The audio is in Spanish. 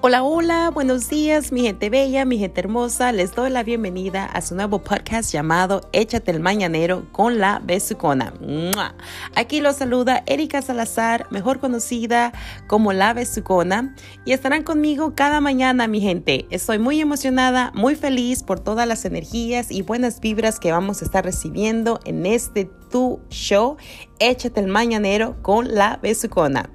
Hola, hola, buenos días, mi gente bella, mi gente hermosa. Les doy la bienvenida a su nuevo podcast llamado Échate el Mañanero con la Besucona. Aquí los saluda Erika Salazar, mejor conocida como la Besucona, y estarán conmigo cada mañana, mi gente. Estoy muy emocionada, muy feliz por todas las energías y buenas vibras que vamos a estar recibiendo en este tu show. Échate el Mañanero con la Besucona.